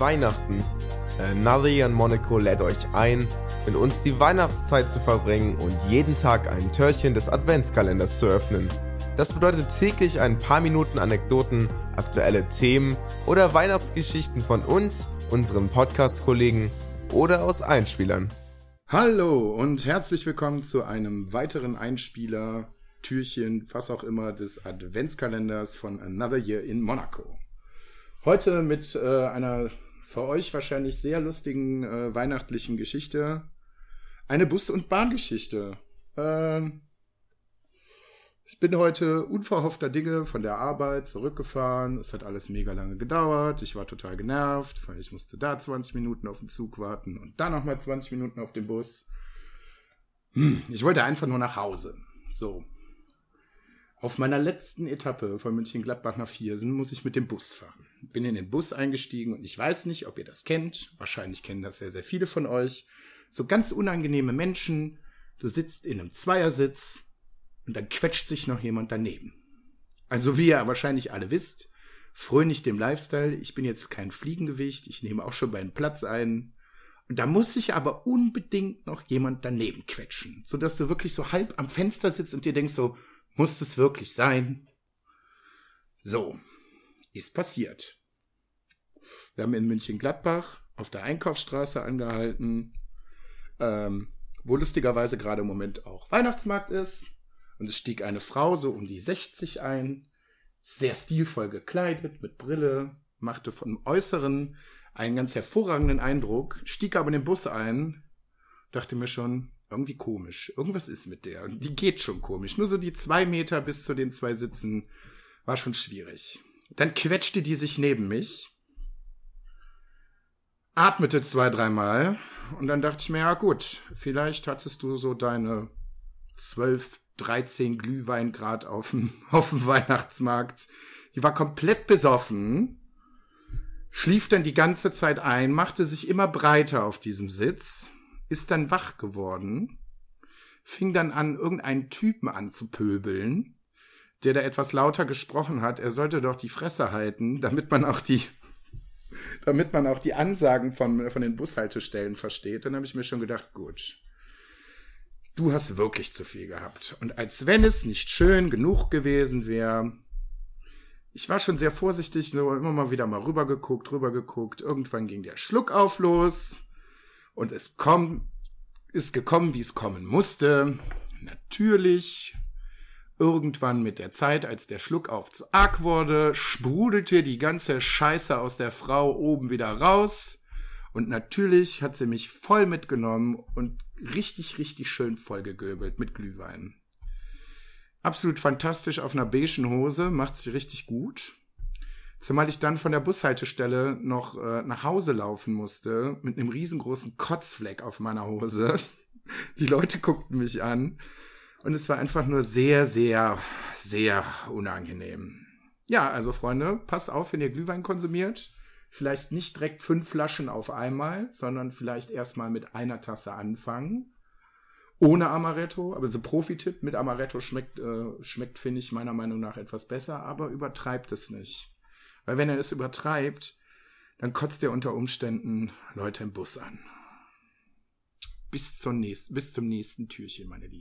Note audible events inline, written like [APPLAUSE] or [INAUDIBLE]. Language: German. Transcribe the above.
Weihnachten. Another Year in Monaco lädt euch ein, mit uns die Weihnachtszeit zu verbringen und jeden Tag ein Türchen des Adventskalenders zu öffnen. Das bedeutet täglich ein paar Minuten Anekdoten, aktuelle Themen oder Weihnachtsgeschichten von uns, unseren Podcast-Kollegen oder aus Einspielern. Hallo und herzlich willkommen zu einem weiteren Einspieler, Türchen, was auch immer, des Adventskalenders von Another Year in Monaco. Heute mit äh, einer für euch wahrscheinlich sehr lustigen äh, weihnachtlichen Geschichte. Eine Bus- und Bahngeschichte. Ähm, ich bin heute unverhoffter Dinge von der Arbeit zurückgefahren. Es hat alles mega lange gedauert. Ich war total genervt, weil ich musste da 20 Minuten auf den Zug warten und dann nochmal 20 Minuten auf den Bus. Hm, ich wollte einfach nur nach Hause. So, auf meiner letzten Etappe von München-Gladbach nach Viersen muss ich mit dem Bus fahren. Bin in den Bus eingestiegen und ich weiß nicht, ob ihr das kennt. Wahrscheinlich kennen das sehr, sehr viele von euch. So ganz unangenehme Menschen. Du sitzt in einem Zweiersitz und dann quetscht sich noch jemand daneben. Also wie ihr wahrscheinlich alle wisst, fröhlich dem Lifestyle. Ich bin jetzt kein Fliegengewicht. Ich nehme auch schon meinen Platz ein. Und da muss sich aber unbedingt noch jemand daneben quetschen, sodass du wirklich so halb am Fenster sitzt und dir denkst so, muss es wirklich sein? So, ist passiert. Wir haben in München-Gladbach auf der Einkaufsstraße angehalten, ähm, wo lustigerweise gerade im Moment auch Weihnachtsmarkt ist. Und es stieg eine Frau so um die 60 ein, sehr stilvoll gekleidet, mit Brille, machte vom Äußeren einen ganz hervorragenden Eindruck, stieg aber in den Bus ein, dachte mir schon, irgendwie komisch. Irgendwas ist mit der. Die geht schon komisch. Nur so die zwei Meter bis zu den zwei Sitzen war schon schwierig. Dann quetschte die sich neben mich, atmete zwei, dreimal und dann dachte ich mir, ja gut, vielleicht hattest du so deine zwölf, dreizehn Glühweingrad auf dem, [LAUGHS] auf dem Weihnachtsmarkt. Die war komplett besoffen, schlief dann die ganze Zeit ein, machte sich immer breiter auf diesem Sitz ist dann wach geworden, fing dann an, irgendeinen Typen anzupöbeln, der da etwas lauter gesprochen hat. Er sollte doch die Fresse halten, damit man auch die, damit man auch die Ansagen von, von den Bushaltestellen versteht. Dann habe ich mir schon gedacht, gut, du hast wirklich zu viel gehabt. Und als wenn es nicht schön genug gewesen wäre, ich war schon sehr vorsichtig, so immer mal wieder mal rübergeguckt, rübergeguckt. Irgendwann ging der Schluck auf los. Und es kommt, ist gekommen, wie es kommen musste. Natürlich, irgendwann mit der Zeit, als der Schluck auf zu arg wurde, sprudelte die ganze Scheiße aus der Frau oben wieder raus. Und natürlich hat sie mich voll mitgenommen und richtig, richtig schön vollgegöbelt mit Glühwein. Absolut fantastisch auf einer beigen Hose, macht sie richtig gut. Zumal ich dann von der Bushaltestelle noch äh, nach Hause laufen musste mit einem riesengroßen Kotzfleck auf meiner Hose. [LAUGHS] Die Leute guckten mich an und es war einfach nur sehr, sehr, sehr unangenehm. Ja, also Freunde, passt auf, wenn ihr Glühwein konsumiert. Vielleicht nicht direkt fünf Flaschen auf einmal, sondern vielleicht erstmal mit einer Tasse anfangen. Ohne Amaretto, aber so Profi-Tipp mit Amaretto schmeckt, äh, schmeckt, finde ich, meiner Meinung nach etwas besser, aber übertreibt es nicht. Weil wenn er es übertreibt, dann kotzt er unter Umständen Leute im Bus an. Bis zum nächsten, bis zum nächsten Türchen, meine Lieben.